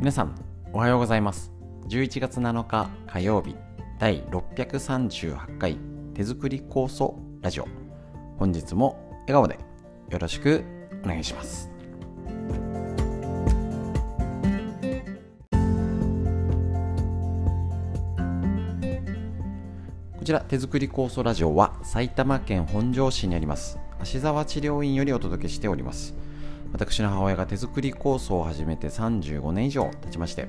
皆さんおはようございます。11月7日火曜日第638回手作り酵素ラジオ。本日も笑顔でよろしくお願いします。こちら手作り酵素ラジオは埼玉県本庄市にあります芦沢治療院よりお届けしております。私の母親が手作り構想を始めて35年以上経ちまして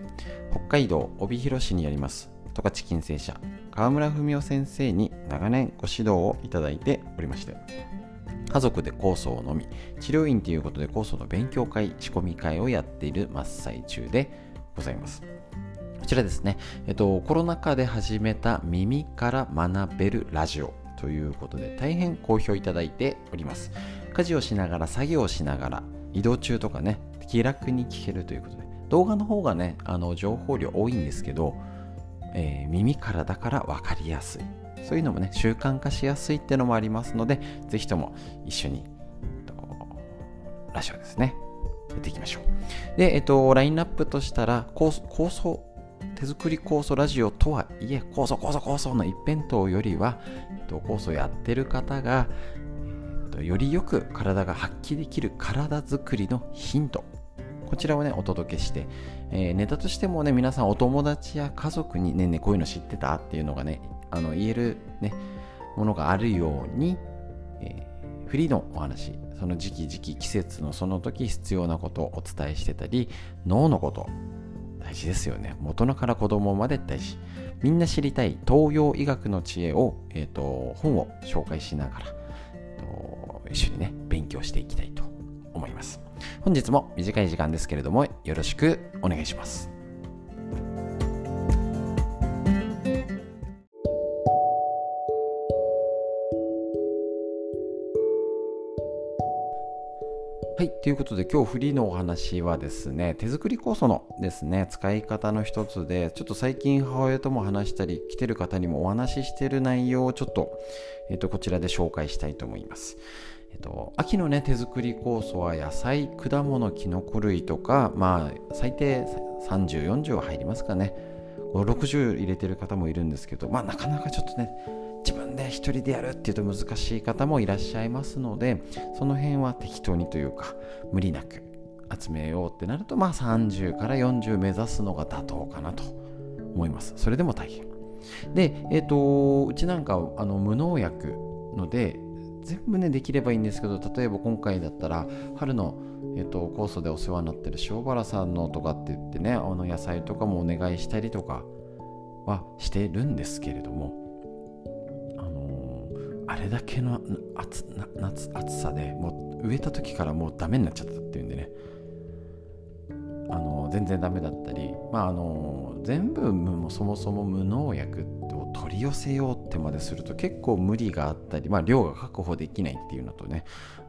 北海道帯広市にあります。十勝金星社川村文夫先生に長年ご指導をいただいておりまして家族で酵素を飲み治療院ということで酵素の勉強会仕込み会をやっている真っ最中でございます。こちらですね、えっと、コロナ禍で始めた耳から学べるラジオということで大変好評いただいております。家事をしながら作業をしながら移動中とかね気楽に聞けるということで。動画の方がねあの情報量多いんですけど、えー、耳からだから分かりやすい。そういうのもね習慣化しやすいってのもありますのでぜひとも一緒にラジオですねやっていきましょう。でえっとラインナップとしたら構想手作り酵素ラジオとはいえ酵素酵素酵素の一辺倒よりは、えっと、酵素やってる方がとよりよく体が発揮できる体づくりのヒント。こちらをねお届けして、えー、ネタとしてもね皆さんお友達や家族にねねこういうの知ってたっていうのがねあの言えるねものがあるように、えー、フリーのお話その時期時期季節のその時必要なことをお伝えしてたり脳のこと大事ですよね。元のから子供まで大事。みんな知りたい東洋医学の知恵を、えーと本を紹介しながら一緒にね、勉強していきたいと思います。本日も短い時間ですけれども、よろしくお願いします。はい。ということで、今日フリーのお話はですね、手作り酵素のですね、使い方の一つで、ちょっと最近母親とも話したり、来てる方にもお話ししてる内容をちょっと、えっ、と、こちらで紹介したいと思います。えっと、秋のね手作り酵素は野菜果物きのこ類とかまあ最低3040は入りますかね。60入れてる方もいるんですけどまあなかなかちょっとね自分で一人でやるっていうと難しい方もいらっしゃいますのでその辺は適当にというか無理なく集めようってなるとまあ30から40目指すのが妥当かなと思います。それでも大変。でえっ、ー、とうちなんかあの無農薬ので全部ねできればいいんですけど例えば今回だったら春の、えっと、酵素でお世話になってる塩原さんのとかって言ってねあの野菜とかもお願いしたりとかはしてるんですけれどもあのー、あれだけの暑夏暑さでもう植えた時からもうダメになっちゃったっていうんでね。あのー、全然ダメだったりまああのー、全部もそもそも無農薬を取り寄せようってまですると結構無理があったり、まあ、量が確保できないっていうのとね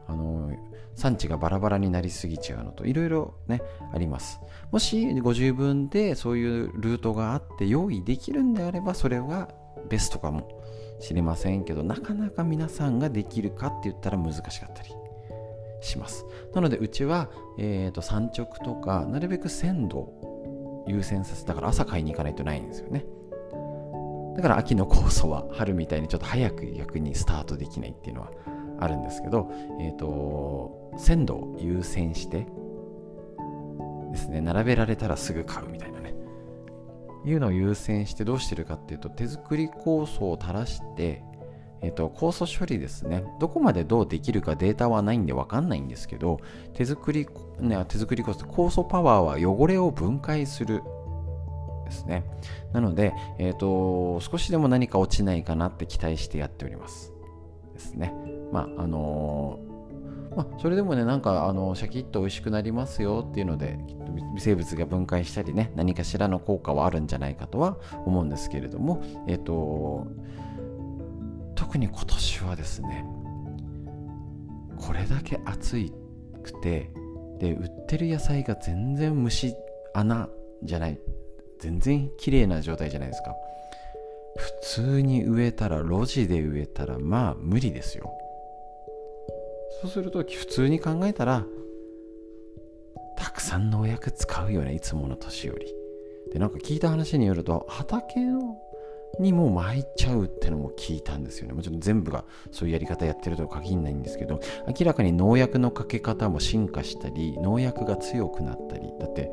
あの産地がバラバラになりすぎちゃうのといろいろねあります。もしご自分でそういうルートがあって用意できるんであればそれはベストかもしれませんけどなかなか皆さんができるかって言ったら難しかったりします。なのでうちは、えーと、産直とかなるべく鮮度優先させたから朝買いに行かないとないんですよね。だから秋の酵素は春みたいにちょっと早く逆にスタートできないっていうのはあるんですけど、えっ、ー、と、鮮度を優先してですね、並べられたらすぐ買うみたいなね、いうのを優先してどうしてるかっていうと、手作り酵素を垂らして、えっ、ー、と、酵素処理ですね。どこまでどうできるかデータはないんでわかんないんですけど、手作り、ね、手作り酵素、酵素パワーは汚れを分解するですね。なので、えっ、ー、と、少しでも何か落ちないかなって期待してやっております。ですね。まあ、あのー、まあ、それでもね、なんか、あの、シャキッと美味しくなりますよっていうので、微生物が分解したりね、何かしらの効果はあるんじゃないかとは思うんですけれども、えっ、ー、と、特に今年はですね、これだけ暑くて、で、売ってる野菜が全然虫穴じゃない全然綺麗な状態じゃないですか。普通に植えたら路地で植えたらまあ無理ですよ。そうすると普通に考えたらたくさん農薬使うよねいつもの年より。でなんか聞いた話によると畑のにも巻いちゃうってのも聞いたんですよね。もちろん全部がそういうやり方やってるとは限らないんですけど明らかに農薬のかけ方も進化したり農薬が強くなったり。だって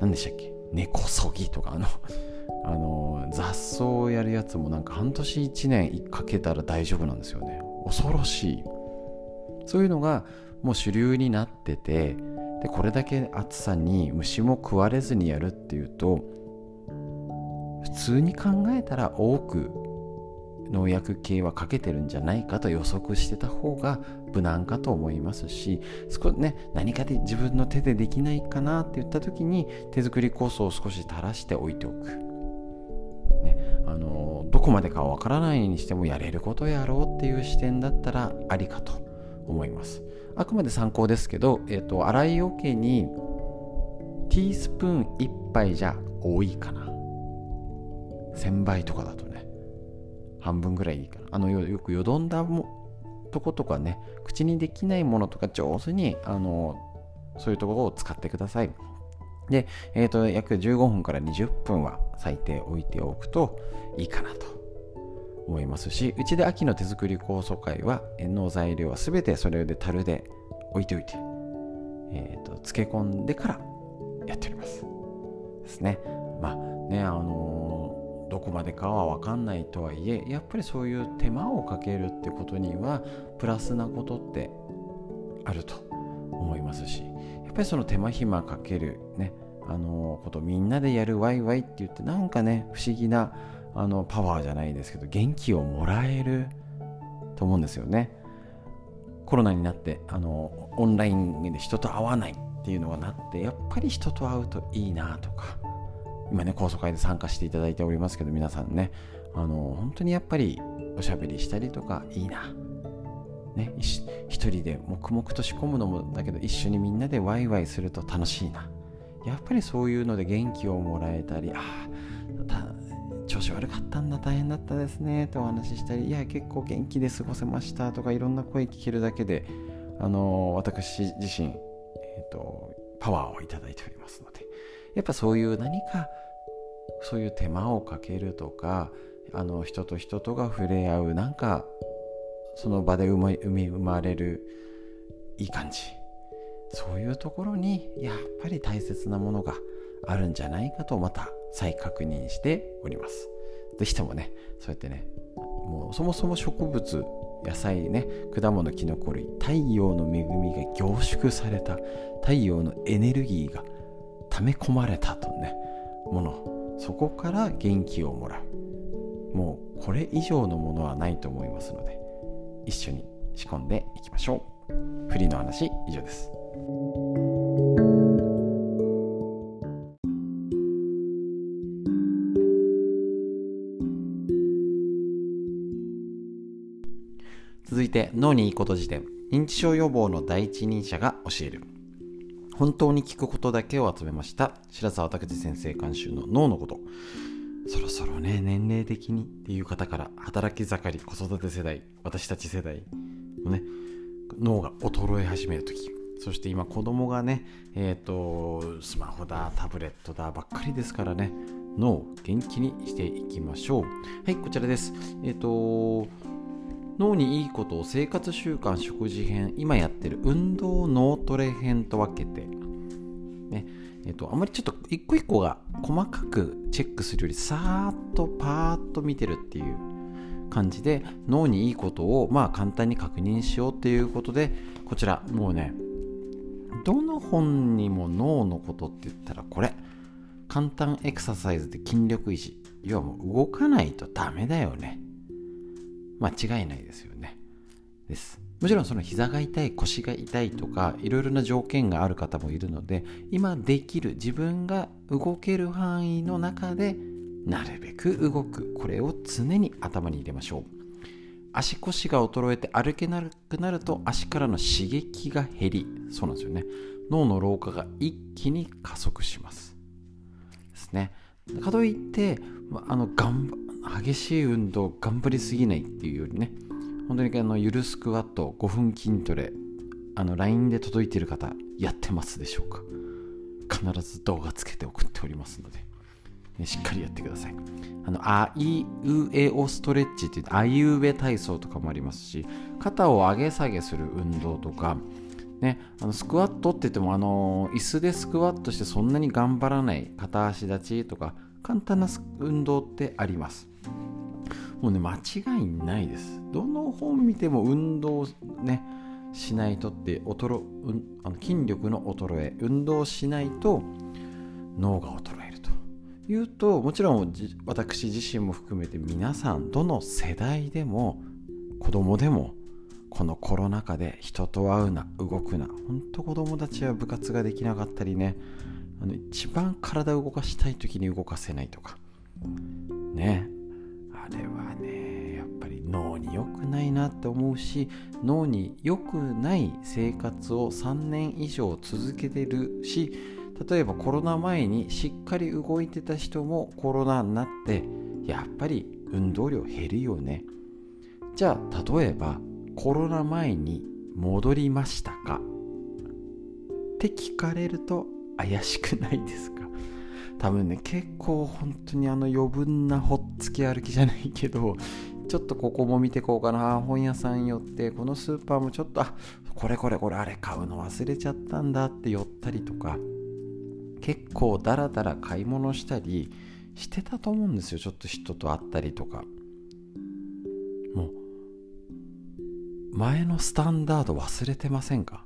何でしたっけ？根こそぎとかあの あの雑草をやるやつもなんか半年1年かけたら大丈夫なんですよね。恐ろしい。そういうのがもう主流になっててでこれだけ暑さに虫も食われずにやるっていうと普通に考えたら多く農薬系はかけてるんじゃないかと予測してた方が無難かと思いますし少ね何かで自分の手でできないかなって言った時に手作り酵素を少し垂らしておいておく、ね、あのどこまでかわからないにしてもやれることやろうっていう視点だったらありかと思います。あくまで参考ですけど、えーと、洗い桶にティースプーン1杯じゃ多いかな。1000倍とかだとね。半分ぐらいいいかな。あのよくよどんだもとことかね口にできないものとか上手にあのそういうところを使ってください。で、えーと、約15分から20分は最低置いておくといいかなと思いますしうちで秋の手作り酵素会はの材料は全てそれで樽で置いておいて、えーと、漬け込んでからやっております。ですね。まあねあのー、どこまでかは分かんないとはいえやっぱりそういう手間をかけるってことにはプラスなことってあると思いますしやっぱりその手間暇かけるねあの、ことみんなでやるワイワイって言ってなんかね不思議なあのパワーじゃないですけど元気をもらえると思うんですよね。コロナになってあのオンラインで人と会わないっていうのがなってやっぱり人と会うといいなとか今ね高層会で参加していただいておりますけど皆さんね。あの本当にやっぱりおしゃべりしたりとかいいな。ね一人で黙々と仕込むのもだけど一緒にみんなでワイワイすると楽しいな。やっぱりそういうので元気をもらえたりああ調子悪かったんだ大変だったですねとお話ししたりいや結構元気で過ごせましたとかいろんな声聞けるだけであの私自身、えーと、パワーをいただいておりますのでやっぱそういう何かそういう手間をかけるとかあの人と人とが触れ合うなんかその場で生ま生まれるいい感じそういうところにやっぱり大切なものがあるんじゃないかとまた再確認しております。ぜひともね、そうやってね、もうそもそも植物、野菜ね、果物、きのこ類、太陽の恵みが凝縮された太陽のエネルギーが溜め込まれたとね、もの、そこから元気をもらう。もうこれ以上のものはないと思いますので、一緒に仕込んでいきましょう。フリーの話、以上です。続いて脳にいいこと辞典認知症予防の第一人者が教える本当に聞くことだけを集めました。白澤拓司先生監修の脳のこと。そろそろね年齢的にっていう方から働き盛り子育て世代私たち世代のね脳が衰え始める時。そして今子供がねえっ、ー、とスマホだタブレットだばっかりですからね脳を元気にしていきましょう。はいこちらです。えっ、ー、と脳にいいことを生活習慣食事編今やってる運動脳トレ編と分けてねえっと、あんまりちょっと一個一個が細かくチェックするよりさーっとパーッと見てるっていう感じで脳にいいことをまあ簡単に確認しようっていうことでこちらもうねどの本にも脳のことって言ったらこれ簡単エクササイズで筋力維持要はもう動かないとダメだよね。間違いないですよね。です。もちろんその膝が痛い、腰が痛いとか、いろいろな条件がある方もいるので、今できる自分が動ける範囲の中で、なるべく動く。これを常に頭に入れましょう。足腰が衰えて歩けなくなると足からの刺激が減り、そうなんですよね。脳の老化が一気に加速します。ですね。かといって、あの、頑激しい運動頑張りすぎないっていうよりね本当にあのゆるスクワット5分筋トレあの LINE で届いてる方やってますでしょうか。必ず動画つけて送っておりますので、ね、しっかりやってください。あのあいうえおストレッチっていうあいうえ体操とかもありますし肩を上げ下げする運動とかね、あのスクワットって言ってもあの椅子でスクワットしてそんなに頑張らない片足立ちとか簡単な運動ってあります。もうね間違いないです。どの本見ても運動ねしないとって衰、うん、あの筋力の衰え運動しないと脳が衰えると。いうともちろん私自身も含めて皆さんどの世代でも子供でもこのコロナ禍で人と会うな動くな。ほんと子供たちは部活ができなかったりね。あの一番体を動かしたい時に動かせないとか。ね。あれはねやっぱり脳に良くないなって思うし脳に良くない生活を3年以上続けてるし例えばコロナ前にしっかり動いてた人もコロナになってやっぱり運動量減るよね。じゃあ例えばコロナ前に戻りましたか？って聞かれると怪しくないですか？多分ね結構本当にあの余分なほっつき歩きじゃないけどちょっとここも見てこうかな。本屋さん寄ってこのスーパーもちょっとあこれこれこれあれ買うの忘れちゃったんだって寄ったりとか結構ダラダラ買い物したりしてたと思うんですよ。ちょっと人と会ったりとか。前のスタンダード忘れてませんか？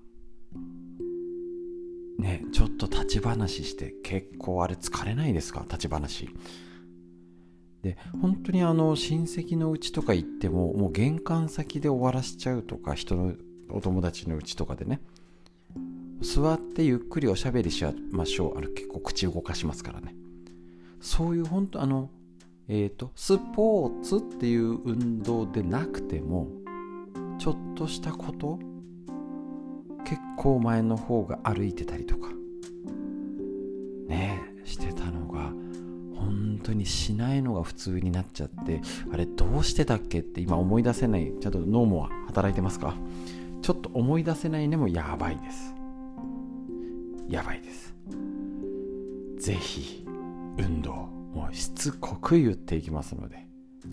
ねちょっと立ち話して結構あれ疲れないですか？立ち話。で本当にあの親戚のうちとか行ってももう玄関先で終わらしちゃうとか人のお友達のうちとかでね。座ってゆっくりおしゃべりしましょう。あの結構口動かしますからね。そういう本当あのえっ、ー、とスポーツっていう運動でなくてもちょっとしたこと？結構前の方が歩いてたりとか。ねしてたのが本当にしないのが普通になっちゃってあれどうしてたっけって今思い出せない。ちゃんと脳も働いてますか？ちょっと思い出せないねもやばいです。やばいです。ぜひ運動もうしつこく言っていきますので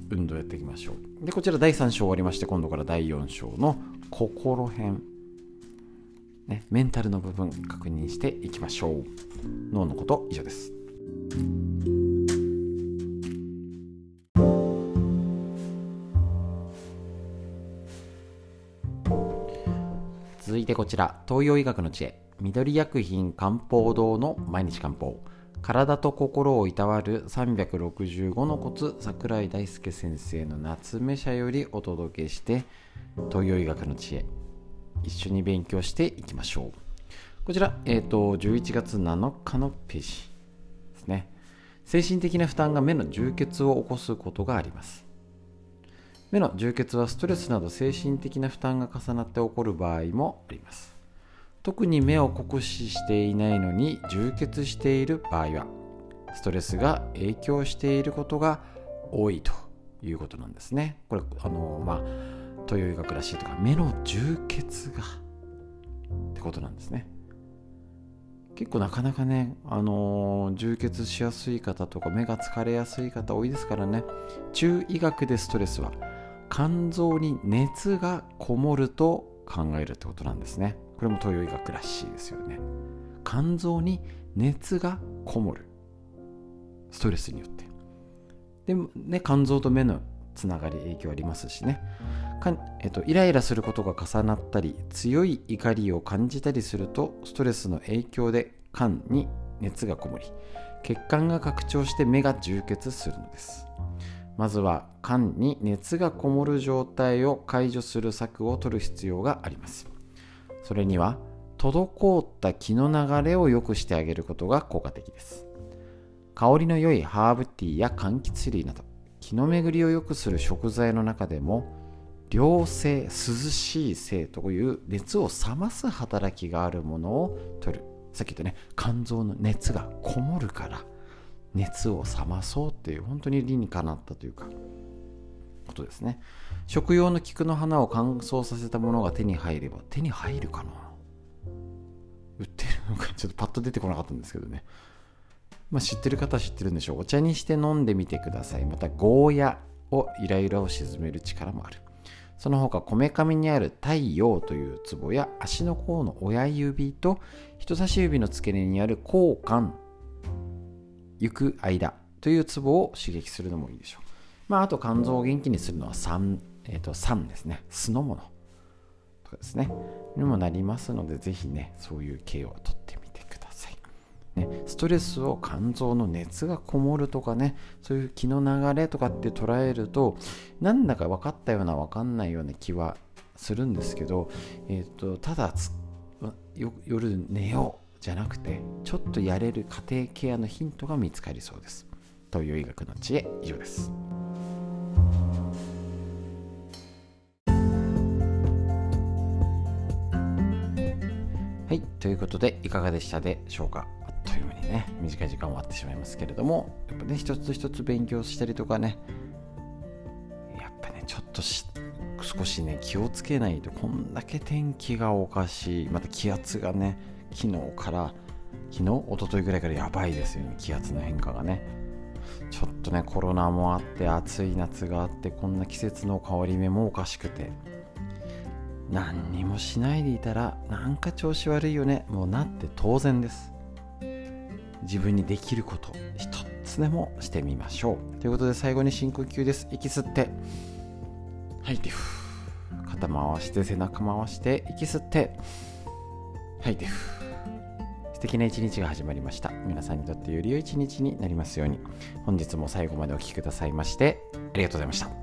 運動やっていきましょう。でこちら第3章終わりまして今度から第4章の心編。ね、メンタルの部分確認していきましょう。脳のこと以上です。続いてこちら。東洋医学の知恵。緑薬品漢方堂の毎日漢方。体と心をいたわる365のコツ桜井大輔先生の夏目社よりお届けして東洋医学の知恵一緒に勉強していきましょう。こちら、えーと、11月7日のページですね。精神的な負担が目の充血を起こすことがあります。目の充血はストレスなど精神的な負担が重なって起こる場合もあります。特に目を酷使していないのに充血している場合はストレスが影響していることが多いということなんですね。これあのまあ東洋医学らしいとか目の充血がってことなんですね。結構なかなかね、あのー、充血しやすい方とか目が疲れやすい方多いですからね中医学でストレスは肝臓に熱がこもると考えるってことなんですね。これも東洋医学らしいですよね。肝臓に熱がこもる。ストレスによって。でもね肝臓と目のつながり影響ありますしね。か、えっと、イライラすることが重なったり強い怒りを感じたりするとストレスの影響で肝に熱がこもり血管が拡張して目が充血するのです。まずは肝に熱がこもる状態を解除する策を取る必要があります。それには滞った気の流れを良くしてあげることが効果的です。香りの良いハーブティーや柑橘類など気の巡りを良くする食材の中でも良性涼しい性という熱を冷ます働きがあるものを取る。さっき言ったね肝臓の熱がこもるから熱を冷まそうっていう本当に理にかなったというかことですね。食用の菊の花を乾燥させたものが手に入れば手に入るかな？売ってるのか？ちょっとパッと出てこなかったんですけどね。まあ、知ってる方は知ってるんでしょう。お茶にして飲んでみてください。またゴーヤをイライラを鎮める力もある。その他こめかみにある太陽というツボや足の甲の親指と人差し指の付け根にある交換行く間というツボを刺激するのもいいでしょう。まあ、あと肝臓を元気にするのは酸、えー、と酸ですね。酢の物とかですね。にもなりますので、ぜひね、そういう系をとってみてください。ね、ストレスを肝臓の熱がこもるとかね、そういう気の流れとかって捉えると、なんだか分かったような分かんないような気はするんですけど、えーと、ただ夜寝ようじゃなくてちょっとやれる家庭ケアのヒントが見つかりそうですという医学の知恵以上ですということでいかがでしたでしょうか？あっという間にね短い時間終わってしまいますけれどもやっぱね一つ一つ勉強したりとかねやっぱねちょっと少しね気をつけないとこんだけ天気がおかしいまた気圧がね昨日から昨日一昨日ぐらいからやばいですよね気圧の変化がね。ちょっとねコロナもあって暑い夏があってこんな季節の変わり目もおかしくて何にもしないでいたらなんか調子悪いよね。もうなって当然です。自分にできること一つでもしてみましょう。ということで最後に深呼吸です。息吸って。吐いて肩回して背中回して。息吸って。吐いて素敵な一日が始まりました。皆さんにとってより良い一日になりますように。本日も最後までお聴きくださいましてありがとうございました。